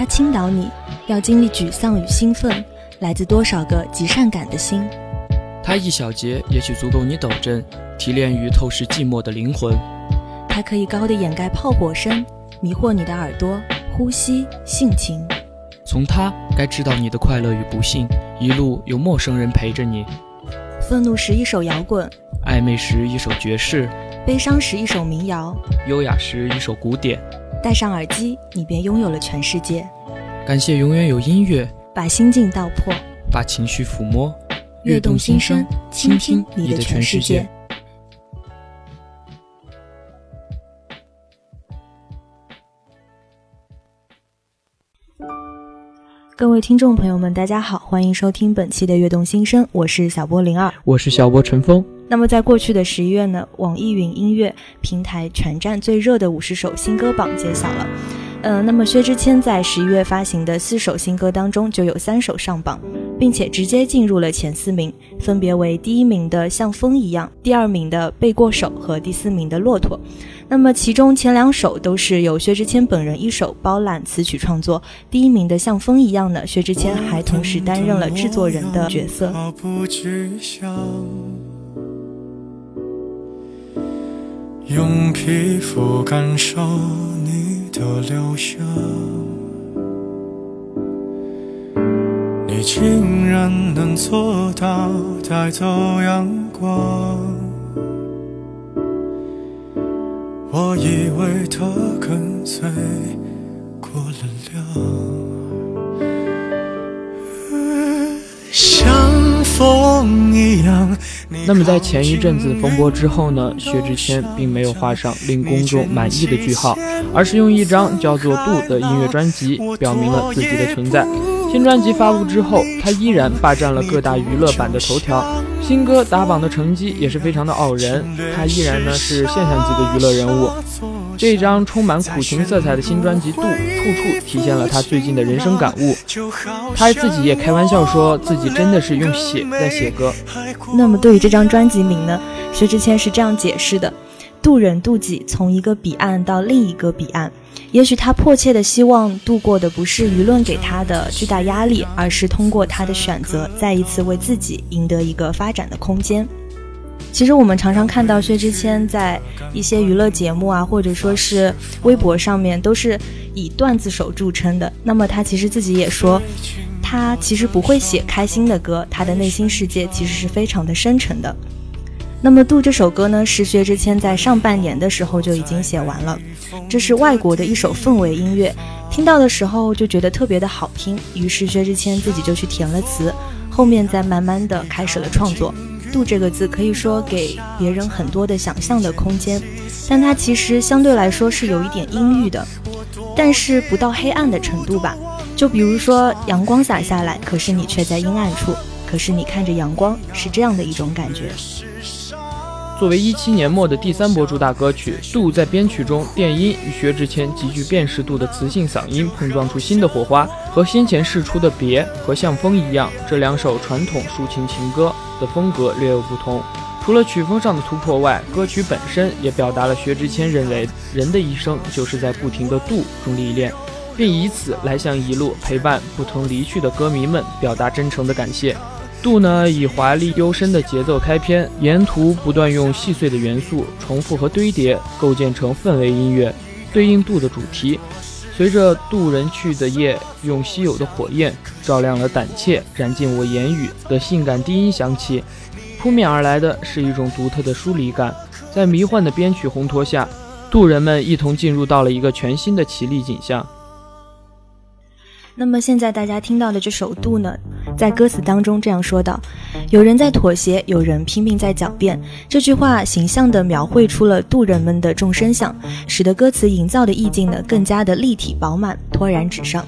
他倾倒你，要经历沮丧与兴奋，来自多少个极善感的心。它一小节也许足够你抖震，提炼于透视寂寞的灵魂。它可以高的掩盖炮火声，迷惑你的耳朵、呼吸、性情。从它该知道你的快乐与不幸，一路有陌生人陪着你。愤怒时一首摇滚，暧昧时一首爵士，悲伤时一首民谣，优雅时一首古典。戴上耳机，你便拥有了全世界。感谢永远有音乐，把心境道破，把情绪抚摸，悦动心声，倾听你的全世界。各位听众朋友们，大家好，欢迎收听本期的《悦动心声》，我是小波灵儿，我是小波陈峰。那么在过去的十一月呢，网易云音乐平台全站最热的五十首新歌榜揭晓了。呃，那么薛之谦在十一月发行的四首新歌当中，就有三首上榜，并且直接进入了前四名，分别为第一名的《像风一样》，第二名的《背过手》和第四名的《骆驼》。那么其中前两首都是由薛之谦本人一手包揽词曲创作，第一名的《像风一样》呢，薛之谦还同时担任了制作人的角色。用皮肤感受你。的留下，你竟然能做到带走阳光。我以为他跟随过了量，像风一样。那么在前一阵子风波之后呢，薛之谦并没有画上令公众满意的句号，而是用一张叫做《度》的音乐专辑表明了自己的存在。新专辑发布之后，他依然霸占了各大娱乐版的头条，新歌打榜的成绩也是非常的傲人，他依然呢是现象级的娱乐人物。这张充满苦情色彩的新专辑《度》，处处体现了他最近的人生感悟。他自己也开玩笑说自己真的是用血在写歌。那么对于这张专辑名呢，薛之谦是这样解释的：渡人渡己，从一个彼岸到另一个彼岸。也许他迫切的希望度过的不是舆论给他的巨大压力，而是通过他的选择，再一次为自己赢得一个发展的空间。其实我们常常看到薛之谦在一些娱乐节目啊，或者说是微博上面，都是以段子手著称的。那么他其实自己也说，他其实不会写开心的歌，他的内心世界其实是非常的深沉的。那么《度》这首歌呢，是薛之谦在上半年的时候就已经写完了，这是外国的一首氛围音乐，听到的时候就觉得特别的好听，于是薛之谦自己就去填了词，后面再慢慢的开始了创作。度这个字可以说给别人很多的想象的空间，但它其实相对来说是有一点阴郁的，但是不到黑暗的程度吧。就比如说阳光洒下来，可是你却在阴暗处，可是你看着阳光，是这样的一种感觉。作为一七年末的第三波主打歌曲，《度》在编曲中，电音与薛之谦极具辨识度的磁性嗓音碰撞出新的火花，和先前试出的《别》和《像风一样》这两首传统抒情情歌的风格略有不同。除了曲风上的突破外，歌曲本身也表达了薛之谦认为人的一生就是在不停的度中历练，并以此来向一路陪伴不曾离去的歌迷们表达真诚的感谢。度呢以华丽幽深的节奏开篇，沿途不断用细碎的元素重复和堆叠，构建成氛围音乐，对应度的主题。随着渡人去的夜，用稀有的火焰照亮了胆怯，燃尽我言语的性感低音响起，扑面而来的是一种独特的疏离感。在迷幻的编曲烘托下，渡人们一同进入到了一个全新的绮丽景象。那么现在大家听到的这首《度》呢，在歌词当中这样说道：“有人在妥协，有人拼命在狡辩。”这句话形象地描绘出了渡人们的众生相，使得歌词营造的意境呢更加的立体饱满，脱然纸上。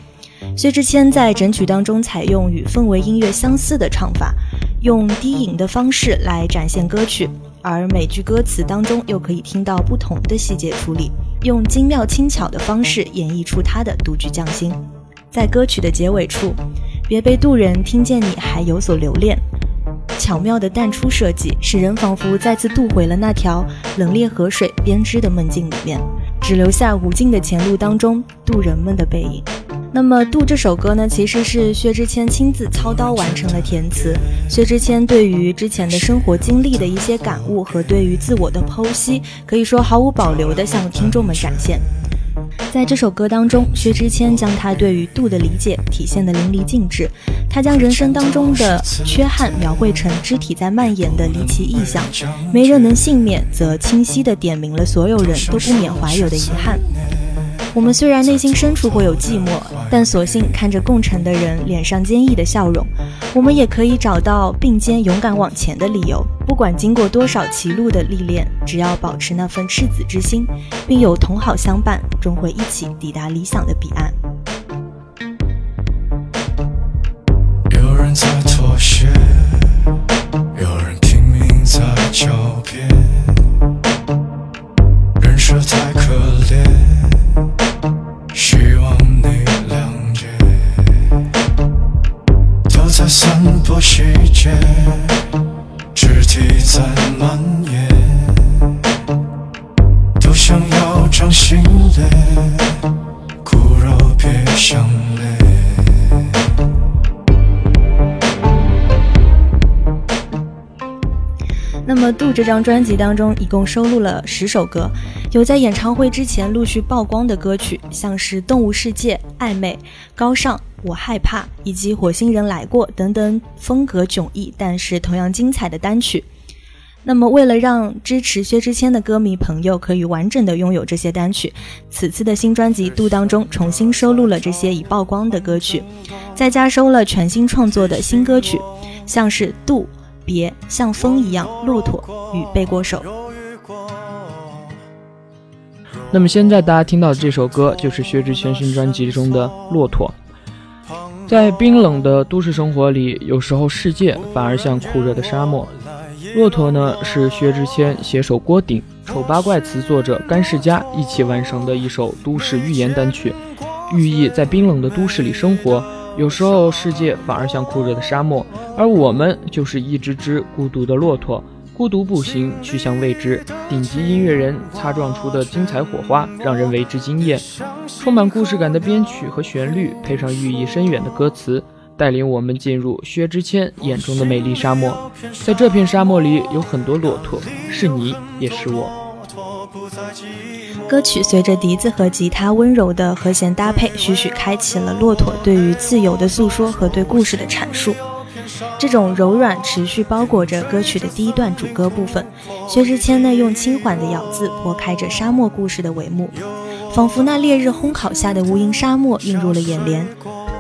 薛之谦在整曲当中采用与氛围音乐相似的唱法，用低吟的方式来展现歌曲，而每句歌词当中又可以听到不同的细节处理，用精妙轻巧的方式演绎出他的独具匠心。在歌曲的结尾处，别被渡人听见你还有所留恋。巧妙的淡出设计，使人仿佛再次渡回了那条冷冽河水编织的梦境里面，只留下无尽的前路当中渡人们的背影。那么《渡》这首歌呢，其实是薛之谦亲自操刀完成了填词。薛之谦对于之前的生活经历的一些感悟和对于自我的剖析，可以说毫无保留地向听众们展现。在这首歌当中，薛之谦将他对于度的理解体现得淋漓尽致。他将人生当中的缺憾描绘成肢体在蔓延的离奇意象，没人能幸免，则清晰地点明了所有人都不免怀有的遗憾。我们虽然内心深处会有寂寞，但索性看着共乘的人脸上坚毅的笑容，我们也可以找到并肩勇敢往前的理由。不管经过多少歧路的历练，只要保持那份赤子之心，并有同好相伴，终会一起抵达理想的彼岸。世界《》这张专辑当中一共收录了十首歌，有在演唱会之前陆续曝光的歌曲，像是《动物世界》、暧昧、高尚、我害怕以及火星人来过等等风格迥异但是同样精彩的单曲。那么为了让支持薛之谦的歌迷朋友可以完整的拥有这些单曲，此次的新专辑《度》当中重新收录了这些已曝光的歌曲，再加收了全新创作的新歌曲，像是《度》。别像风一样，骆驼与背过手。那么现在大家听到的这首歌，就是薛之谦新专辑中的《骆驼》。在冰冷的都市生活里，有时候世界反而像酷热的沙漠。骆驼呢，是薛之谦携手郭顶、丑八怪词作者甘世佳一起完成的一首都市寓言单曲，寓意在冰冷的都市里生活。有时候世界反而像酷热的沙漠，而我们就是一只只孤独的骆驼，孤独步行去向未知。顶级音乐人擦撞出的精彩火花，让人为之惊艳。充满故事感的编曲和旋律，配上寓意深远的歌词，带领我们进入薛之谦眼中的美丽沙漠。在这片沙漠里，有很多骆驼，是你，也是我。歌曲随着笛子和吉他温柔的和弦搭配，徐徐开启了骆驼对于自由的诉说和对故事的阐述。这种柔软持续包裹着歌曲的第一段主歌部分。薛之谦呢，用轻缓的咬字拨开着沙漠故事的帷幕，仿佛那烈日烘烤下的无垠沙漠映入了眼帘。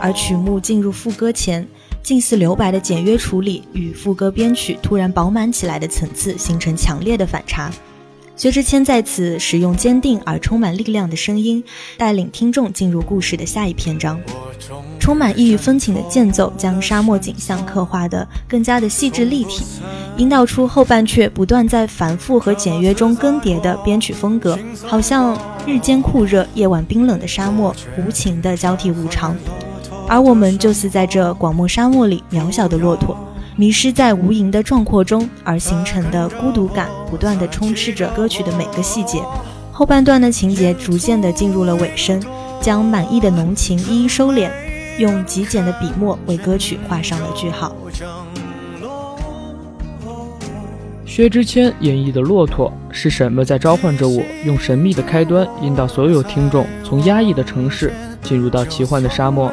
而曲目进入副歌前，近似留白的简约处理与副歌编曲突然饱满起来的层次形成强烈的反差。薛之谦在此使用坚定而充满力量的声音，带领听众进入故事的下一篇章。充满异域风情的间奏，将沙漠景象刻画得更加的细致立体，引导出后半阙不断在繁复和简约中更迭的编曲风格，好像日间酷热、夜晚冰冷的沙漠，无情的交替无常。而我们就是在这广漠沙漠里渺小的骆驼。迷失在无垠的壮阔中而形成的孤独感，不断的充斥着歌曲的每个细节。后半段的情节逐渐的进入了尾声，将满意的浓情一一收敛，用极简的笔墨为歌曲画上了句号。薛之谦演绎的骆驼是什么在召唤着我？用神秘的开端引导所有听众从压抑的城市进入到奇幻的沙漠。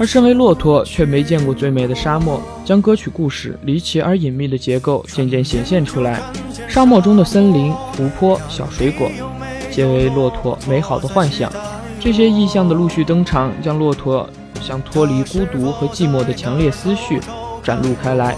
而身为骆驼却没见过最美的沙漠，将歌曲故事离奇而隐秘的结构渐渐显现出来。沙漠中的森林、湖泊、小水果，皆为骆驼美好的幻想。这些意象的陆续登场，将骆驼向脱离孤独和寂寞的强烈思绪展露开来。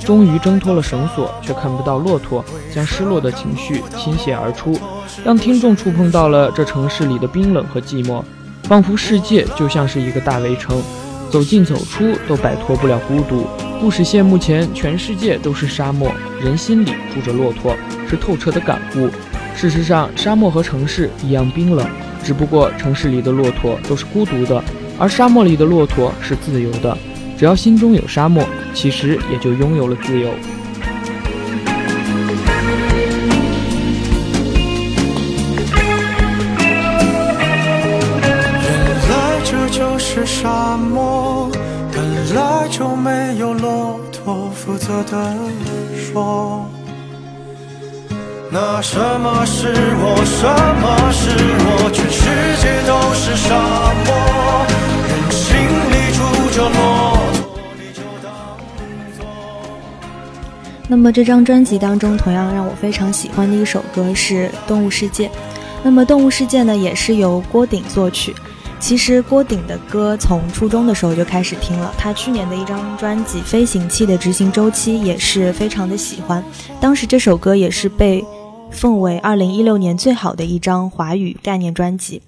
终于挣脱了绳索，却看不到骆驼，将失落的情绪倾泻而出，让听众触碰到了这城市里的冰冷和寂寞。仿佛世界就像是一个大围城，走进走出都摆脱不了孤独。故事线目前，全世界都是沙漠，人心里住着骆驼，是透彻的感悟。事实上，沙漠和城市一样冰冷，只不过城市里的骆驼都是孤独的，而沙漠里的骆驼是自由的。只要心中有沙漠，其实也就拥有了自由。就没有骆驼负责的说。那什么是我？什么是我？全世界都是沙漠，人心里住着骆驼，你就当作。那么这张专辑当中，同样让我非常喜欢的一首歌是《动物世界》。那么《动物世界》呢，也是由郭顶作曲。其实郭顶的歌从初中的时候就开始听了，他去年的一张专辑《飞行器的执行周期》也是非常的喜欢。当时这首歌也是被奉为2016年最好的一张华语概念专辑。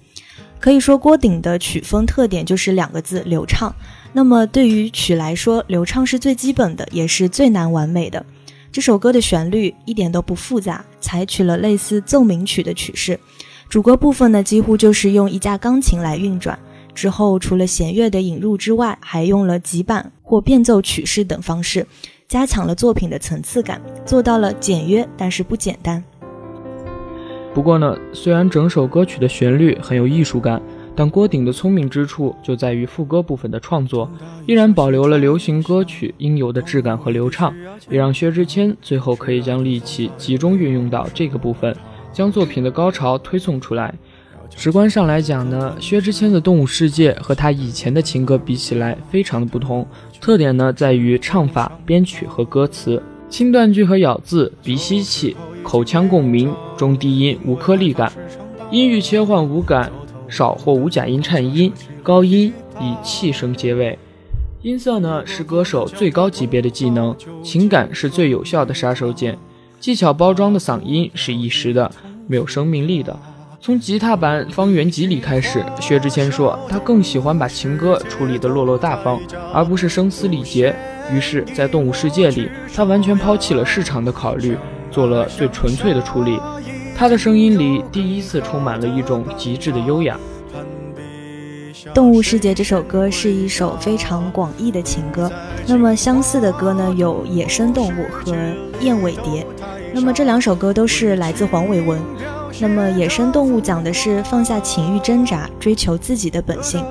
可以说郭顶的曲风特点就是两个字：流畅。那么对于曲来说，流畅是最基本的，也是最难完美的。这首歌的旋律一点都不复杂，采取了类似奏鸣曲的曲式。主歌部分呢，几乎就是用一架钢琴来运转。之后，除了弦乐的引入之外，还用了急板或变奏曲式等方式，加强了作品的层次感，做到了简约但是不简单。不过呢，虽然整首歌曲的旋律很有艺术感，但郭顶的聪明之处就在于副歌部分的创作，依然保留了流行歌曲应有的质感和流畅，也让薛之谦最后可以将力气集中运用到这个部分。将作品的高潮推送出来。直观上来讲呢，薛之谦的《动物世界》和他以前的情歌比起来非常的不同。特点呢在于唱法、编曲和歌词，轻断句和咬字，鼻吸气，口腔共鸣，中低音无颗粒感，音域切换无感，少或无假音颤音，高音以气声结尾。音色呢是歌手最高级别的技能，情感是最有效的杀手锏。技巧包装的嗓音是一时的，没有生命力的。从吉他版《方圆几里》开始，薛之谦说他更喜欢把情歌处理得落落大方，而不是声嘶力竭。于是，在《动物世界》里，他完全抛弃了市场的考虑，做了最纯粹的处理。他的声音里第一次充满了一种极致的优雅。《动物世界》这首歌是一首非常广义的情歌。那么相似的歌呢，有《野生动物》和《燕尾蝶》。那么这两首歌都是来自黄伟文。那么《野生动物》讲的是放下情欲挣扎，追求自己的本性；《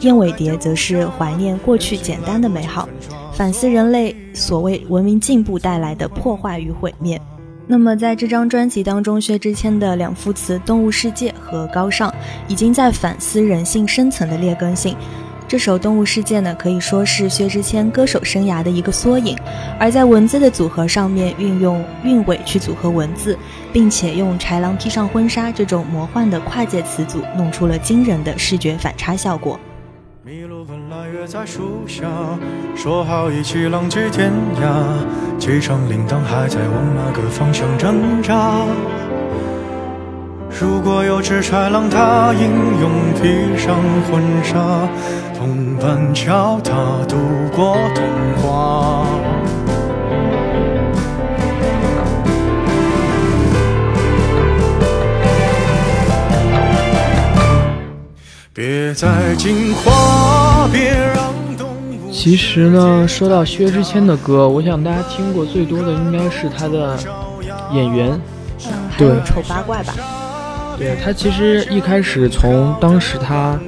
燕尾蝶》则是怀念过去简单的美好，反思人类所谓文明进步带来的破坏与毁灭。那么在这张专辑当中，薛之谦的两副词《动物世界》和《高尚》已经在反思人性深层的劣根性。这首《动物世界》呢，可以说是薛之谦歌手生涯的一个缩影。而在文字的组合上面，运用韵尾去组合文字，并且用豺狼披上婚纱这种魔幻的跨界词组，弄出了惊人的视觉反差效果。麋鹿在树下，说好一起浪迹天涯，机场铃铛还在往那个方向挣扎？如果有只豺狼，它英勇披上婚纱，同伴教它度过童话。别再进化，别让动物。其实呢，说到薛之谦的歌，我想大家听过最多的应该是他的《演员》，对丑八怪吧。对他其实一开始从当时他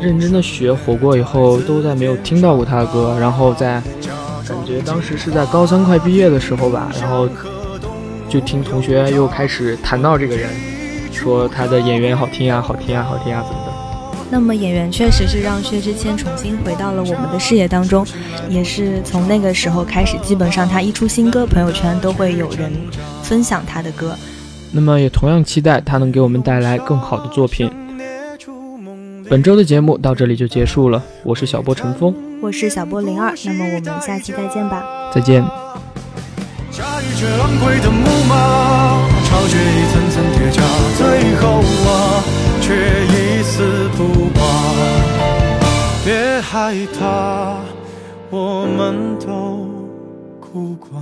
认真的学火过以后，都在没有听到过他的歌，然后在感觉当时是在高三快毕业的时候吧，然后就听同学又开始谈到这个人，说他的演员好听啊，好听啊，好听啊，怎么的。那么演员确实是让薛之谦重新回到了我们的视野当中，也是从那个时候开始，基本上他一出新歌，朋友圈都会有人分享他的歌。那么也同样期待他能给我们带来更好的作品。本周的节目到这里就结束了，我是小波陈峰，我是小波零二，那么我们下期再见吧。再见。驾驭着昂贵的木马，超越一层层叠加，最后啊，却一丝害怕我们都哭过